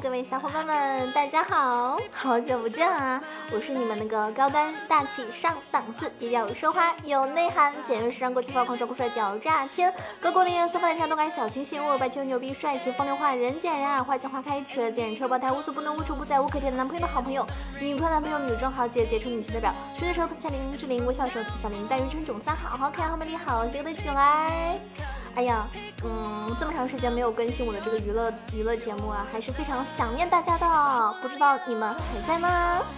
各位小伙伴们，大家好，好久不见啊！我是你们那个高端大气上档次、低调奢华有内涵、简约时尚国际化、狂拽酷帅屌炸天、各国领域色发的山动感小清新、我白球牛逼帅气风流话、人见人爱、花见花开、车见车爆胎、无所不能、无处不在、无可替代男朋友的好朋友、女朋友男朋友、女中豪杰、杰出女性代表、睡的时候特别像林志玲，微笑时候特别像林黛玉，纯种三好好可爱、好美丽、好邪的囧儿。哎呀，嗯，这么长时间没有更新我的这个娱乐娱乐节目啊，还是非常想念大家的。不知道你们还在吗？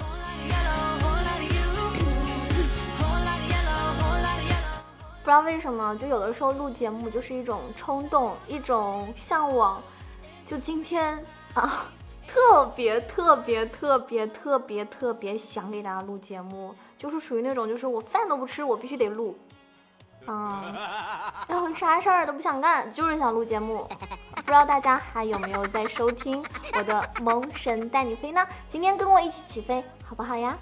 不知道为什么，就有的时候录节目就是一种冲动，一种向往。就今天啊，特别特别特别特别特别想给大家录节目，就是属于那种，就是我饭都不吃，我必须得录。嗯，然后啥事儿都不想干，就是想录节目。不知道大家还有没有在收听我的《萌神带你飞》呢？今天跟我一起起飞，好不好呀？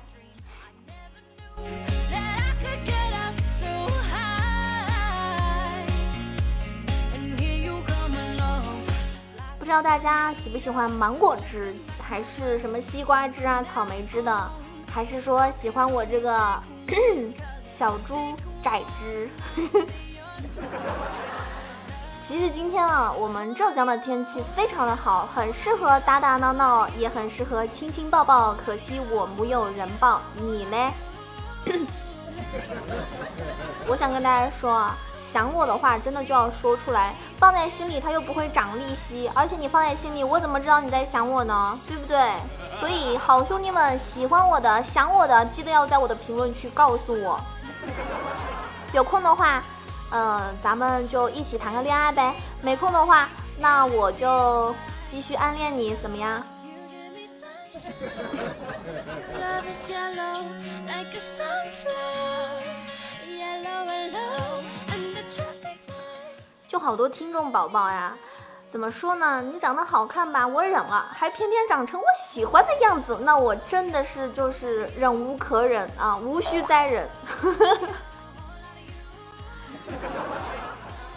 不知道大家喜不喜欢芒果汁，还是什么西瓜汁啊、草莓汁的，还是说喜欢我这个 小猪？榨汁。其实今天啊，我们浙江的天气非常的好，很适合打打闹闹，也很适合亲亲抱抱。可惜我木有人抱，你嘞？我想跟大家说啊，想我的话真的就要说出来，放在心里它又不会长利息，而且你放在心里，我怎么知道你在想我呢？对不对？所以好兄弟们，喜欢我的、想我的，记得要在我的评论区告诉我。有空的话，嗯，咱们就一起谈个恋爱呗。没空的话，那我就继续暗恋你，怎么样？就好多听众宝宝呀，怎么说呢？你长得好看吧，我忍了，还偏偏长成我喜欢的样子，那我真的是就是忍无可忍啊，无需再忍。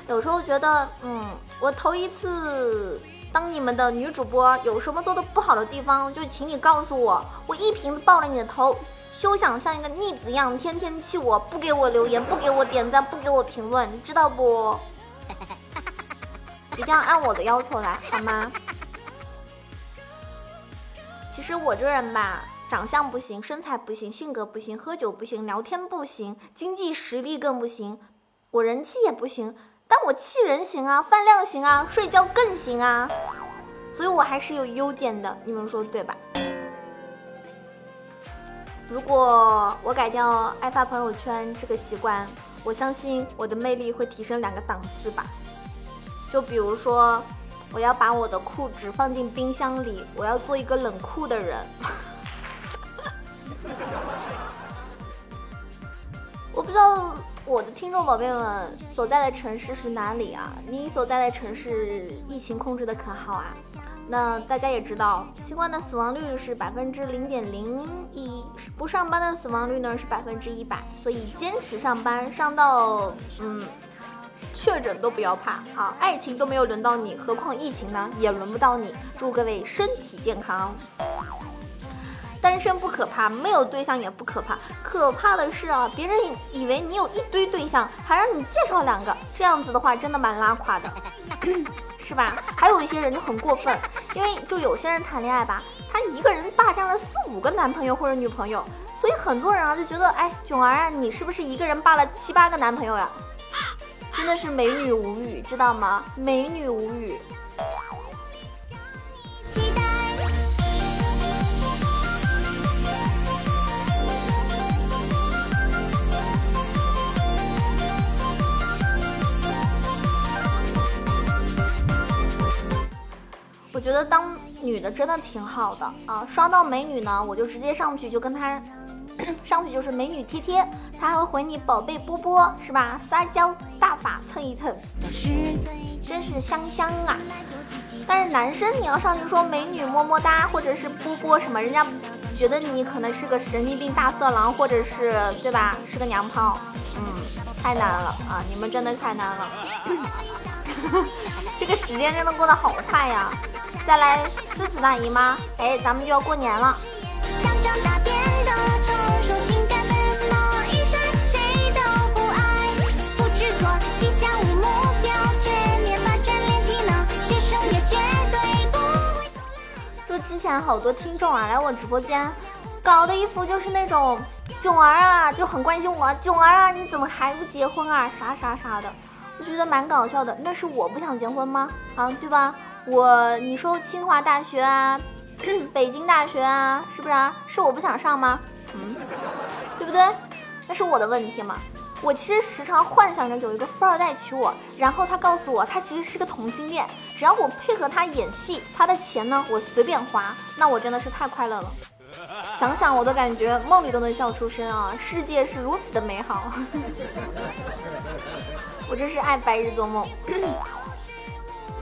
有时候觉得，嗯，我头一次当你们的女主播，有什么做的不好的地方，就请你告诉我，我一瓶子爆了你的头，休想像一个逆子一样天天气我，不给我留言，不给我点赞，不给我评论，知道不？一定要按我的要求来，好吗？其实我这人吧，长相不行，身材不行，性格不行，喝酒不行，聊天不行，经济实力更不行，我人气也不行。但我气人行啊，饭量行啊，睡觉更行啊，所以我还是有优点的，你们说对吧？如果我改掉爱发朋友圈这个习惯，我相信我的魅力会提升两个档次吧。就比如说，我要把我的裤子放进冰箱里，我要做一个冷酷的人。我不知道。我的听众宝贝们所在的城市是哪里啊？你所在的城市疫情控制的可好啊？那大家也知道，新冠的死亡率是百分之零点零一，不上班的死亡率呢是百分之一百。所以坚持上班，上到嗯确诊都不要怕啊！爱情都没有轮到你，何况疫情呢？也轮不到你。祝各位身体健康。单身不可怕，没有对象也不可怕，可怕的是啊，别人以为你有一堆对象，还让你介绍两个，这样子的话真的蛮拉垮的，是吧？还有一些人就很过分，因为就有些人谈恋爱吧，他一个人霸占了四五个男朋友或者女朋友，所以很多人啊就觉得，哎，囧儿啊，你是不是一个人霸了七八个男朋友呀？真的是美女无语，知道吗？美女无语。我觉得当女的真的挺好的啊！刷到美女呢，我就直接上去就跟她 上去就是美女贴贴，她还会回你宝贝波波，是吧？撒娇大法蹭一蹭，真是香香啊！但是男生你要上去说美女么么哒，或者是波波什么，人家觉得你可能是个神经病大色狼，或者是对吧？是个娘炮，嗯，太难了啊！你们真的太难了，这个时间真的过得好快呀！再来思子大姨妈，哎，咱们就要过年了。就之前好多听众啊来我直播间，搞的一副就是那种囧儿啊就很关心我，囧儿啊你怎么还不结婚啊啥啥啥的，我觉得蛮搞笑的。那是我不想结婚吗？啊，对吧？我你说清华大学啊，北京大学啊，是不是啊？是我不想上吗？嗯，对不对？那是我的问题吗？我其实时常幻想着有一个富二代娶我，然后他告诉我他其实是个同性恋，只要我配合他演戏，他的钱呢我随便花，那我真的是太快乐了。想想我都感觉梦里都能笑出声啊！世界是如此的美好，我真是爱白日做梦。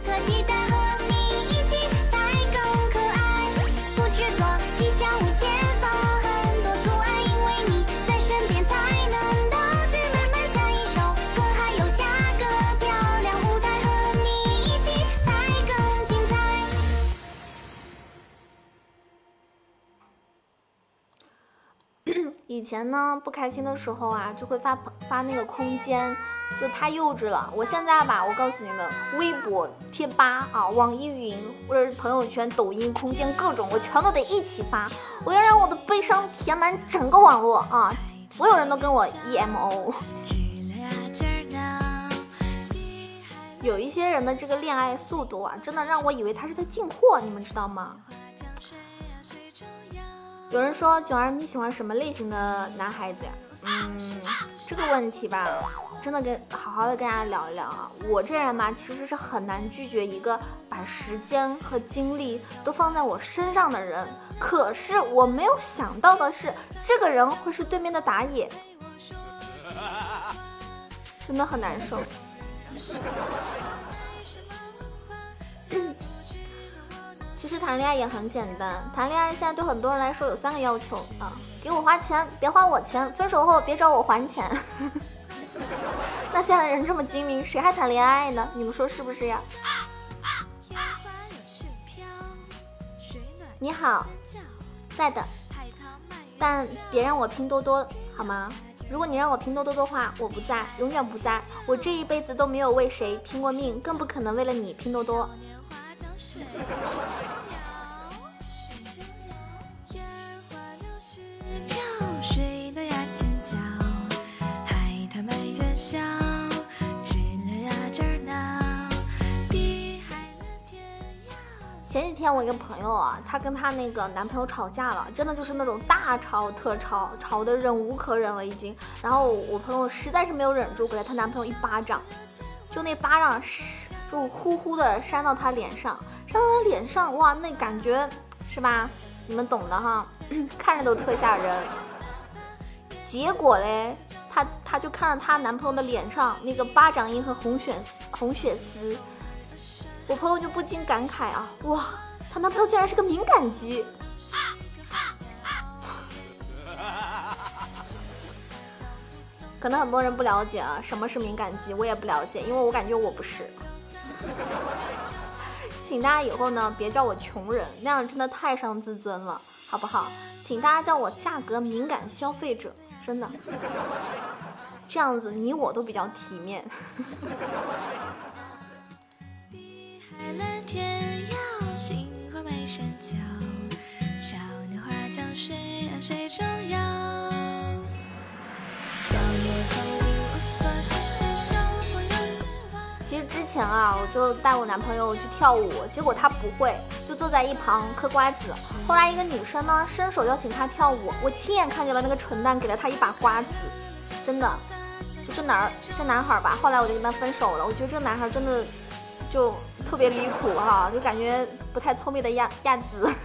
可替代和你一起才更可爱。不知错，吉祥物前放很多阻碍，因为你在身边才能斗志满满。下一首歌还有下个漂亮舞台，和你一起才更精彩。以前呢，不开心的时候啊，就会发发那个空间。就太幼稚了。我现在吧，我告诉你们，微博、贴吧啊，网易云或者是朋友圈、抖音、空间各种，我全都得一起发。我要让我的悲伤填满整个网络啊！所有人都跟我 emo。有一些人的这个恋爱速度啊，真的让我以为他是在进货，你们知道吗？有人说囧儿你喜欢什么类型的男孩子呀？嗯，这个问题吧，真的跟好好的跟大家聊一聊啊。我这人嘛，其实是很难拒绝一个把时间和精力都放在我身上的人。可是我没有想到的是，这个人会是对面的打野，真的很难受。其实谈恋爱也很简单，谈恋爱现在对很多人来说有三个要求啊：给我花钱，别花我钱，分手后别找我还钱。呵呵 那现在人这么精明，谁还谈恋爱呢？你们说是不是呀？你好，在的，但别让我拼多多好吗？如果你让我拼多多的话，我不在，永远不在。我这一辈子都没有为谁拼过命，更不可能为了你拼多多。天我一个朋友啊，她跟她那个男朋友吵架了，真的就是那种大吵特吵，吵得忍无可忍了已经。然后我朋友实在是没有忍住，给了她男朋友一巴掌，就那巴掌是就呼呼的扇到她脸上，扇到她脸上，哇，那感觉是吧？你们懂的哈，看着都特吓人。结果嘞，她她就看着她男朋友的脸上那个巴掌印和红血红血丝。我朋友就不禁感慨啊，哇，她男朋友竟然是个敏感肌。可能很多人不了解啊，什么是敏感肌，我也不了解，因为我感觉我不是。请大家以后呢，别叫我穷人，那样真的太伤自尊了，好不好？请大家叫我价格敏感消费者，真的，这样子你我都比较体面。比海蓝天要其实之前啊，我就带我男朋友去跳舞，结果他不会，就坐在一旁嗑瓜子。后来一个女生呢，伸手邀请他跳舞，我亲眼看见了那个蠢蛋给了他一把瓜子，真的，就这哪儿这男孩吧。后来我就跟他分手了，我觉得这个男孩真的。就特别离谱哈，就感觉不太聪明的样样子。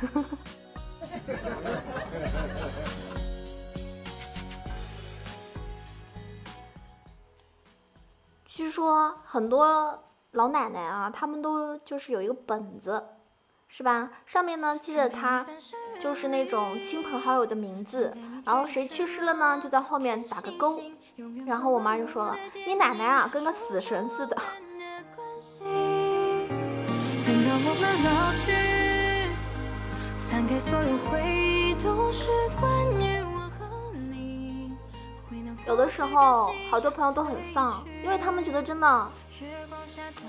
据说很多老奶奶啊，他们都就是有一个本子，是吧？上面呢记着他就是那种亲朋好友的名字，然后谁去世了呢，就在后面打个勾。然后我妈就说了：“你奶奶啊，跟个死神似的。”老去。开所有回忆都是关于我和你。有的时候，好多朋友都很丧，因为他们觉得真的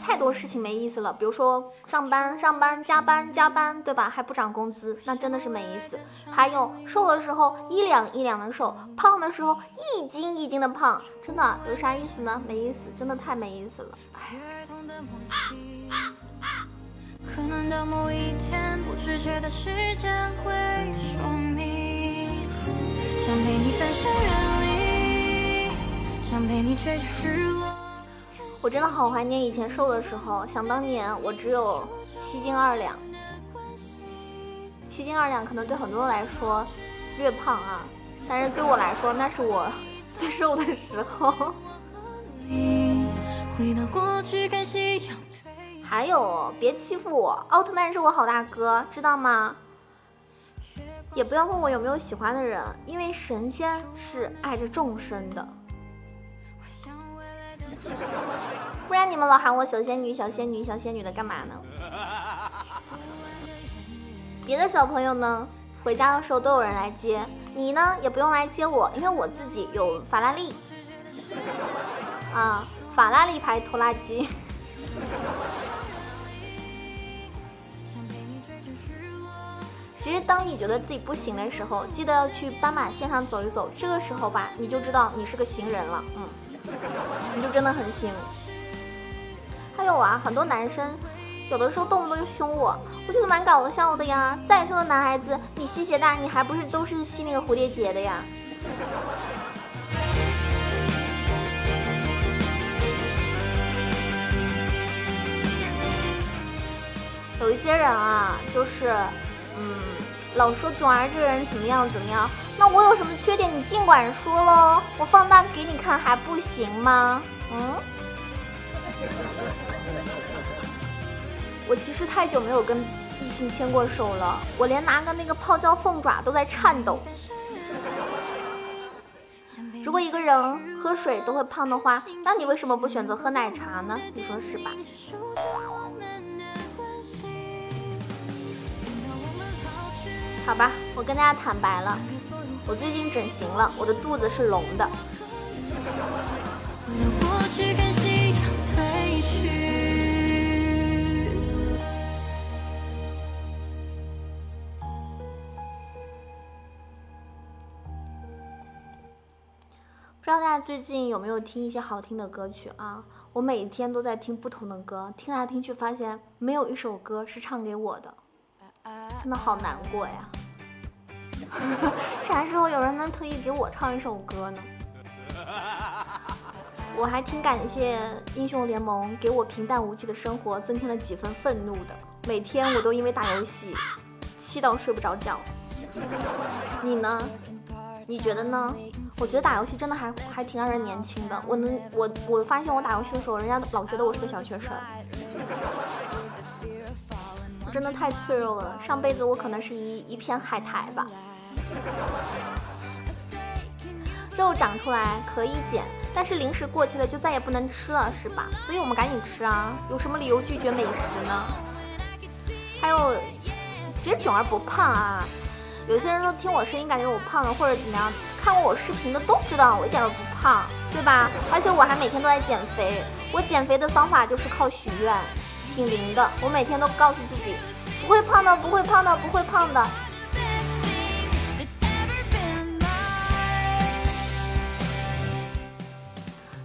太多事情没意思了。比如说上班、上班、加班、加班，对吧？还不涨工资，那真的是没意思。还有瘦的时候一两一两的瘦，胖的时候一斤一斤的胖，真的有啥意思呢？没意思，真的太没意思了。可能到某一天，不自觉的时间会说明，想陪你翻山越岭，想陪你追着日落。我真的好怀念以前瘦的时候，想当年我只有七斤二两，七斤二两可能对很多人来说略胖啊，但是对我来说那是我 最瘦的时候。回到过去看夕阳。还有，别欺负我，奥特曼是我好大哥，知道吗？也不要问我有没有喜欢的人，因为神仙是爱着众生的。不然你们老喊我小仙女、小仙女、小仙女的干嘛呢？别的小朋友呢，回家的时候都有人来接，你呢也不用来接我，因为我自己有法拉利啊，法拉利牌拖拉机。其实，当你觉得自己不行的时候，记得要去斑马线上走一走。这个时候吧，你就知道你是个行人了，嗯，你就真的很行。还有啊，很多男生有的时候动不动就凶我，我觉得蛮搞笑的呀。再说的男孩子，你系鞋带，你还不是都是系那个蝴蝶结的呀？有一些人啊，就是。嗯，老说囧儿这个人怎么样怎么样，那我有什么缺点你尽管说喽，我放大给你看还不行吗？嗯，我其实太久没有跟异性牵过手了，我连拿个那个泡椒凤爪都在颤抖。如果一个人喝水都会胖的话，那你为什么不选择喝奶茶呢？你说是吧？好吧，我跟大家坦白了，我最近整形了，我的肚子是隆的。不知道大家最近有没有听一些好听的歌曲啊？我每天都在听不同的歌，听来听去发现没有一首歌是唱给我的，真的好难过呀。啥时候有人能特意给我唱一首歌呢？我还挺感谢英雄联盟给我平淡无奇的生活增添了几分愤怒的。每天我都因为打游戏气到睡不着觉。你呢？你觉得呢？我觉得打游戏真的还还挺让人年轻的。我能我我发现我打游戏的时候，人家老觉得我是个小学生。真的太脆弱了。上辈子我可能是一一片海苔吧。肉长出来可以减，但是零食过期了就再也不能吃了，是吧？所以我们赶紧吃啊！有什么理由拒绝美食呢？还有，其实囧儿不胖啊。有些人都听我声音感觉我胖了，或者怎么样？看过我视频的都知道我一点都不胖，对吧？而且我还每天都在减肥。我减肥的方法就是靠许愿，挺灵的。我每天都告诉自己，不会胖的，不会胖的，不会胖的。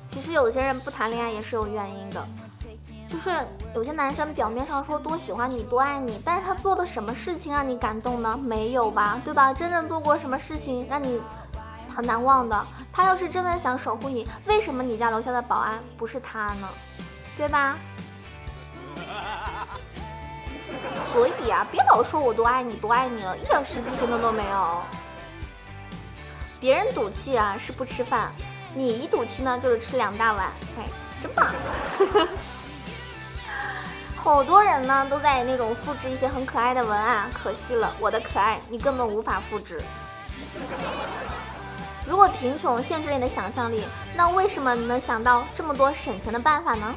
其实有些人不谈恋爱也是有原因的，就是有些男生表面上说多喜欢你多爱你，但是他做的什么事情让你感动呢？没有吧，对吧？真正做过什么事情让你很难忘的？他要是真的想守护你，为什么你家楼下的保安不是他呢？对吧？所以啊，别老说我多爱你多爱你了，一点实际行动都没有。别人赌气啊是不吃饭。你一赌气呢，就是吃两大碗，哎，真棒！好多人呢都在那种复制一些很可爱的文案，可惜了，我的可爱你根本无法复制。如果贫穷限制了你的想象力，那为什么你能想到这么多省钱的办法呢？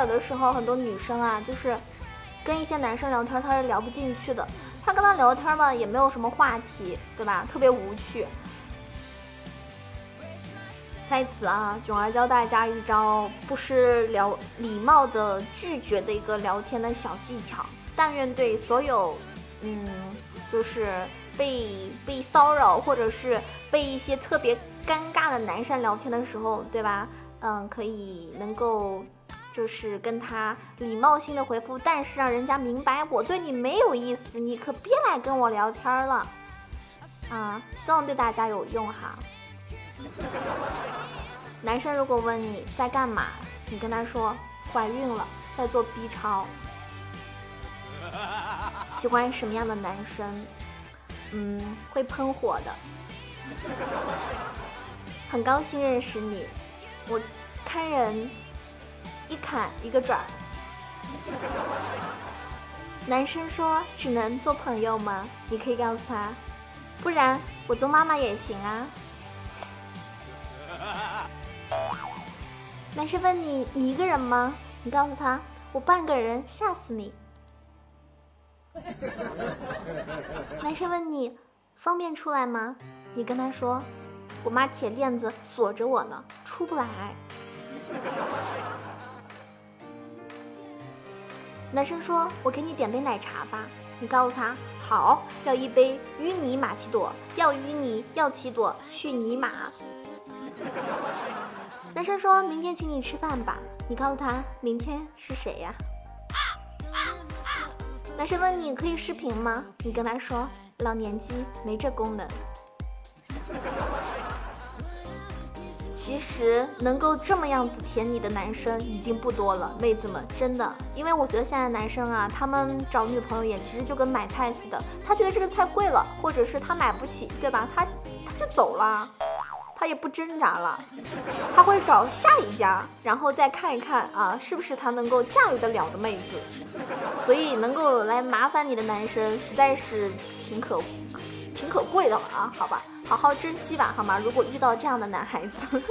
有的时候很多女生啊，就是跟一些男生聊天，他是聊不进去的。他跟他聊天嘛，也没有什么话题，对吧？特别无趣。在此啊，囧儿教大家一招不失聊礼貌的拒绝的一个聊天的小技巧。但愿对所有，嗯，就是被被骚扰或者是被一些特别尴尬的男生聊天的时候，对吧？嗯，可以能够。就是跟他礼貌性的回复，但是让人家明白我对你没有意思，你可别来跟我聊天了，啊，希望对大家有用哈。男生如果问你在干嘛，你跟他说怀孕了，在做 B 超。喜欢什么样的男生？嗯，会喷火的。很高兴认识你，我看人。一砍一个转。男生说只能做朋友吗？你可以告诉他，不然我做妈妈也行啊。男生问你你一个人吗？你告诉他我半个人吓死你。男生问你方便出来吗？你跟他说我妈铁链子锁着我呢，出不来。男生说：“我给你点杯奶茶吧。”你告诉他：“好，要一杯淤泥玛奇朵，要淤泥，要奇朵，去泥玛。”男生说明天请你吃饭吧。你告诉他：“明天是谁呀？” 男生问你可以视频吗？你跟他说：“老年机没这功能。” 其实能够这么样子舔你的男生已经不多了，妹子们，真的，因为我觉得现在男生啊，他们找女朋友也其实就跟买菜似的，他觉得这个菜贵了，或者是他买不起，对吧？他他就走了，他也不挣扎了，他会找下一家，然后再看一看啊，是不是他能够驾驭得了的妹子。所以能够来麻烦你的男生，实在是挺可挺可贵的啊，好吧。好好珍惜吧，好吗？如果遇到这样的男孩子。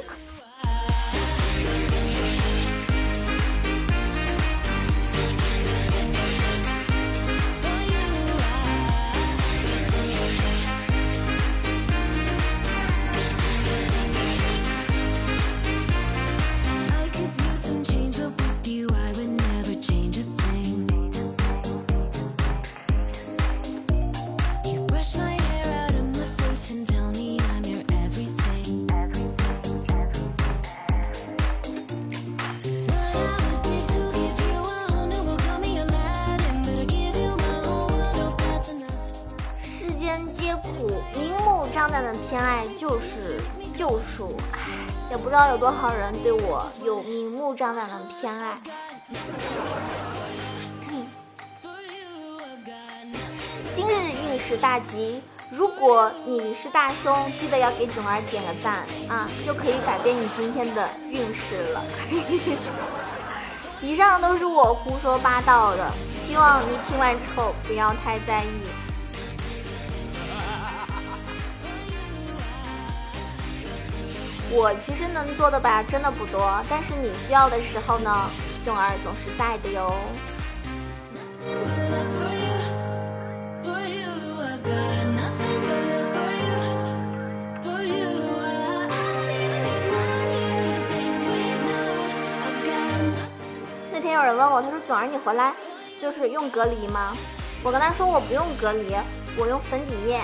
不知道有多少人对我有明目张胆的偏爱。今日运势大吉，如果你是大凶，记得要给囧儿点个赞啊，就可以改变你今天的运势了。以上都是我胡说八道的，希望你听完之后不要太在意。我其实能做的吧，真的不多。但是你需要的时候呢，囧儿总是在的哟。那天有人问我，他说：“囧儿，你回来就是用隔离吗？”我跟他说：“我不用隔离，我用粉底液。”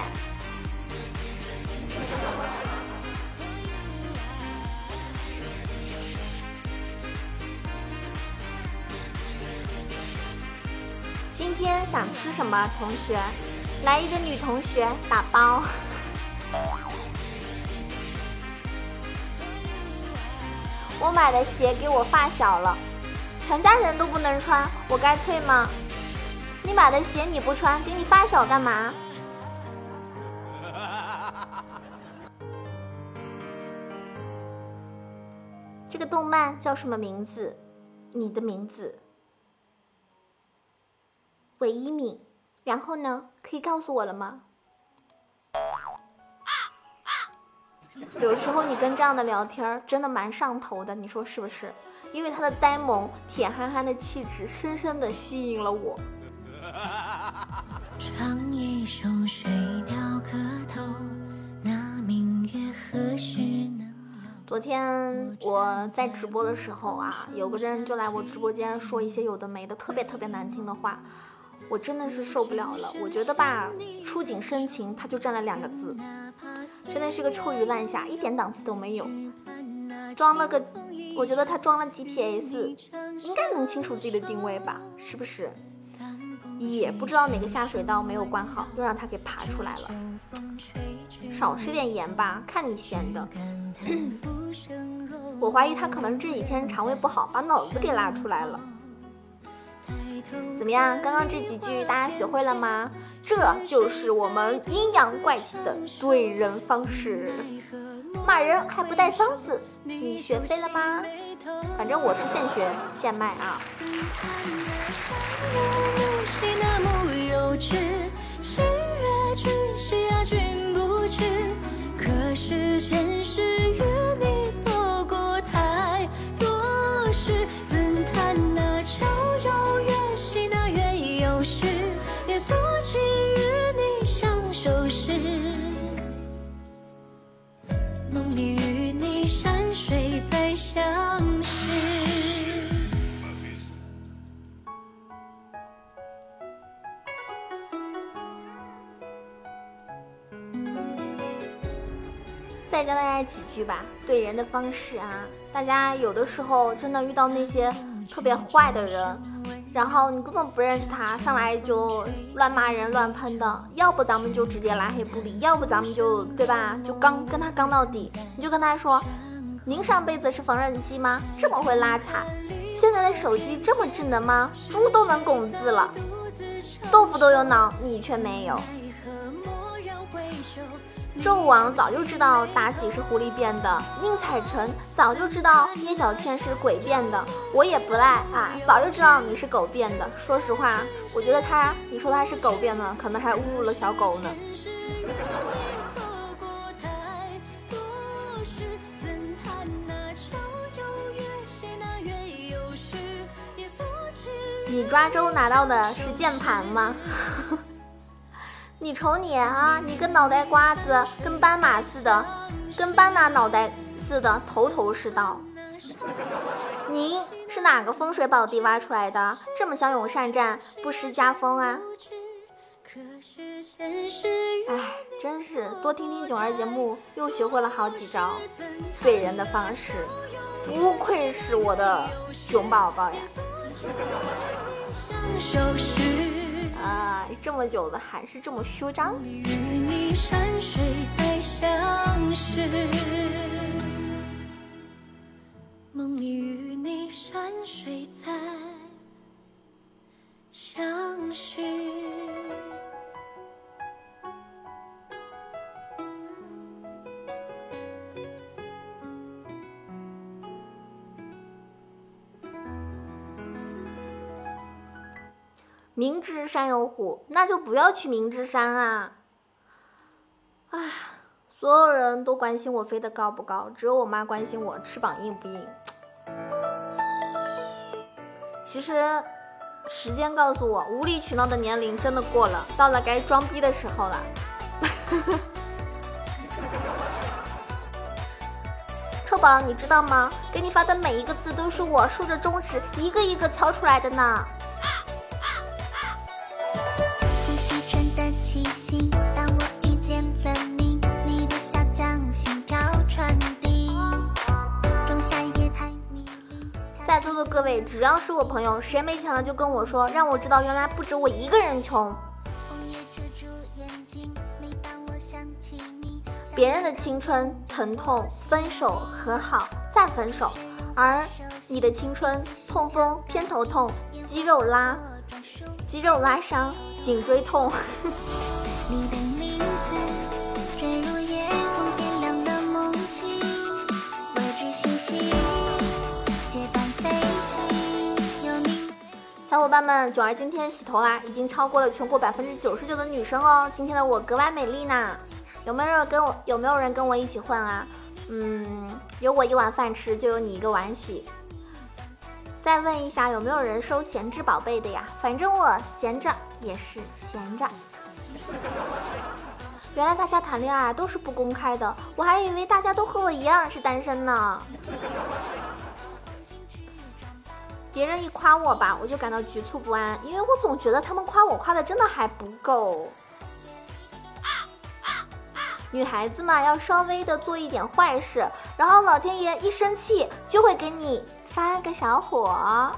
天想吃什么？同学，来一个女同学打包。我买的鞋给我发小了，全家人都不能穿，我该退吗？你买的鞋你不穿，给你发小干嘛？这个动漫叫什么名字？你的名字？韦一敏，然后呢？可以告诉我了吗？有时候你跟这样的聊天真的蛮上头的，你说是不是？因为他的呆萌、铁憨憨的气质，深深的吸引了我。唱一首水调歌头，那明月何时能？昨天我在直播的时候啊，有个人就来我直播间说一些有的没的，特别特别难听的话，我真的是受不了了。我觉得吧，触景生情，他就占了两个字，真的是个臭鱼烂虾，一点档次都没有。装了个，我觉得他装了 GPS，应该能清楚自己的定位吧？是不是？也不知道哪个下水道没有关好，又让他给爬出来了。少吃点盐吧，看你咸的。我怀疑他可能这几天肠胃不好，把脑子给拉出来了。怎么样？刚刚这几句大家学会了吗？这就是我们阴阳怪气的怼人方式。骂人还不带脏字，你学会了吗？反正我是现学现卖啊。再教大家几句吧，对人的方式啊，大家有的时候真的遇到那些特别坏的人，然后你根本不认识他，上来就乱骂人、乱喷的，要不咱们就直接拉黑不理，要不咱们就对吧，就刚跟他刚到底，你就跟他说，您上辈子是缝纫机吗？这么会拉踩？现在的手机这么智能吗？猪都能拱字了，豆腐都有脑，你却没有。纣王早就知道妲己是狐狸变的，宁采臣早就知道叶小倩是鬼变的，我也不赖啊，早就知道你是狗变的。说实话，我觉得他，你说他是狗变的，可能还侮辱了小狗呢。你抓周拿到的是键盘吗？你瞅你啊，你跟脑袋瓜子跟斑马似的，跟斑马脑袋似的，头头是道。您是哪个风水宝地挖出来的？这么骁勇善战，不失家风啊！哎，真是多听听囧儿节目，又学会了好几招怼人的方式，不愧是我的囧宝宝呀！啊，这么久了还是这么嚣张。梦里与你山水在相识。明知山有虎，那就不要去明知山啊！唉，所有人都关心我飞得高不高，只有我妈关心我翅膀硬不硬。其实，时间告诉我，无理取闹的年龄真的过了，到了该装逼的时候了。臭宝，你知道吗？给你发的每一个字都是我竖着中指一个一个敲出来的呢。各位，只要是我朋友，谁没钱了就跟我说，让我知道原来不止我一个人穷。别人的青春疼痛，分手和好再分手，而你的青春痛风偏头痛，肌肉拉，肌肉拉伤，颈椎痛。小伙伴们，九儿今天洗头啦，已经超过了全国百分之九十九的女生哦。今天的我格外美丽呢，有没有跟我？有没有人跟我一起混啊？嗯，有我一碗饭吃，就有你一个碗洗。再问一下，有没有人收闲置宝贝的呀？反正我闲着也是闲着。原来大家谈恋爱都是不公开的，我还以为大家都和我一样是单身呢。别人一夸我吧，我就感到局促不安，因为我总觉得他们夸我夸的真的还不够。女孩子嘛，要稍微的做一点坏事，然后老天爷一生气就会给你发个小火。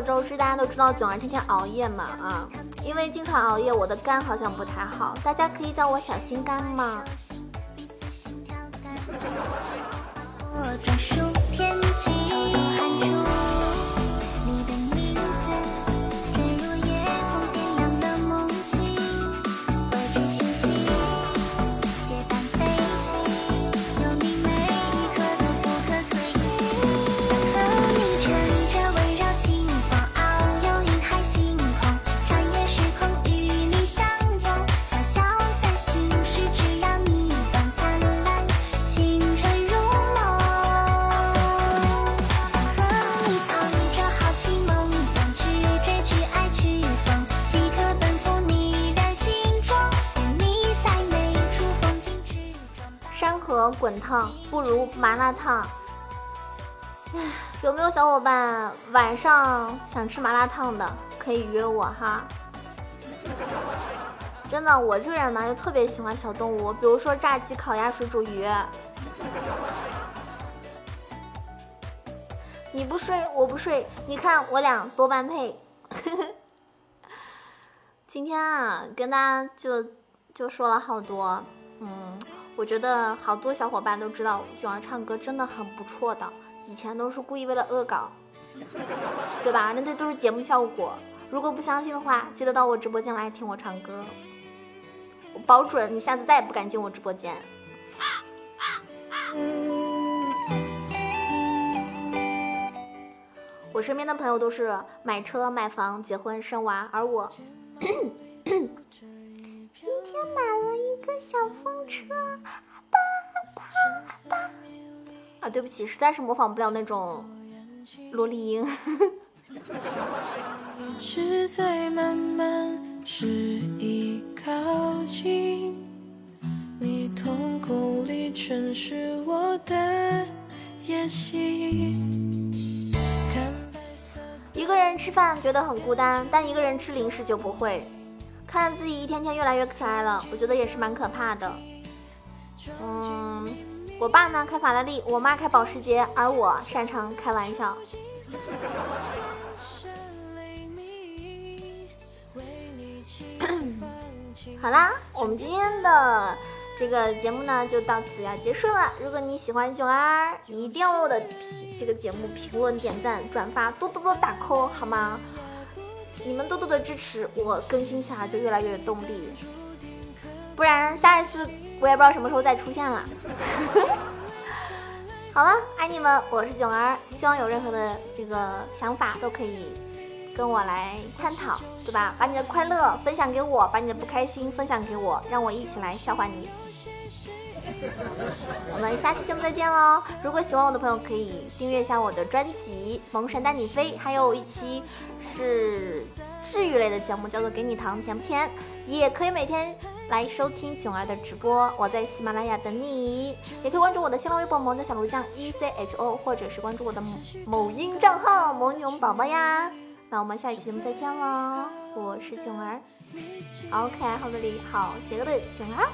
周知大家都知道囧儿天天熬夜嘛啊，因为经常熬夜，我的肝好像不太好，大家可以叫我小心肝吗？麻辣烫。唉，有没有小伙伴晚上想吃麻辣烫的？可以约我哈。真的，我这个人嘛，就特别喜欢小动物，比如说炸鸡、烤鸭、水煮鱼。你不睡，我不睡，你看我俩多般配。今天啊，跟大家就就说了好多，嗯。我觉得好多小伙伴都知道囧儿唱歌真的很不错的，以前都是故意为了恶搞，对吧？那那都是节目效果。如果不相信的话，记得到我直播间来听我唱歌，我保准你下次再也不敢进我直播间。我身边的朋友都是买车、买房、结婚、生娃，而我。今天买了一个小风车。啊，对不起，实在是模仿不了那种萝莉音。一个人吃饭觉得很孤单，但一个人吃零食就不会。看着自己一天天越来越可爱了，我觉得也是蛮可怕的。嗯，我爸呢开法拉利，我妈开保时捷，而我擅长开玩笑。好啦，我们今天的这个节目呢就到此要结束了。如果你喜欢囧儿，你一定要为我的这个节目评论、点赞、转发，多多多打 call 好吗？你们多多的支持，我更新起来就越来越有动力。不然下一次我也不知道什么时候再出现了。好了，爱你们，我是囧儿，希望有任何的这个想法都可以跟我来探讨，对吧？把你的快乐分享给我，把你的不开心分享给我，让我一起来笑话你。我们下期节目再见喽！如果喜欢我的朋友，可以订阅一下我的专辑《萌神带你飞》，还有一期是治愈类的节目，叫做《给你糖甜不甜》，也可以每天来收听囧儿的直播。我在喜马拉雅等你，也可以关注我的新浪微博“萌的小鹿酱 E C H O”，或者是关注我的某音账号“萌囧宝宝”呀。那我们下一期节目再见喽！我是囧儿，OK，好的，你好，邪恶的囧儿。